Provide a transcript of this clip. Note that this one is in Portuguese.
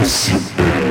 Antecipa.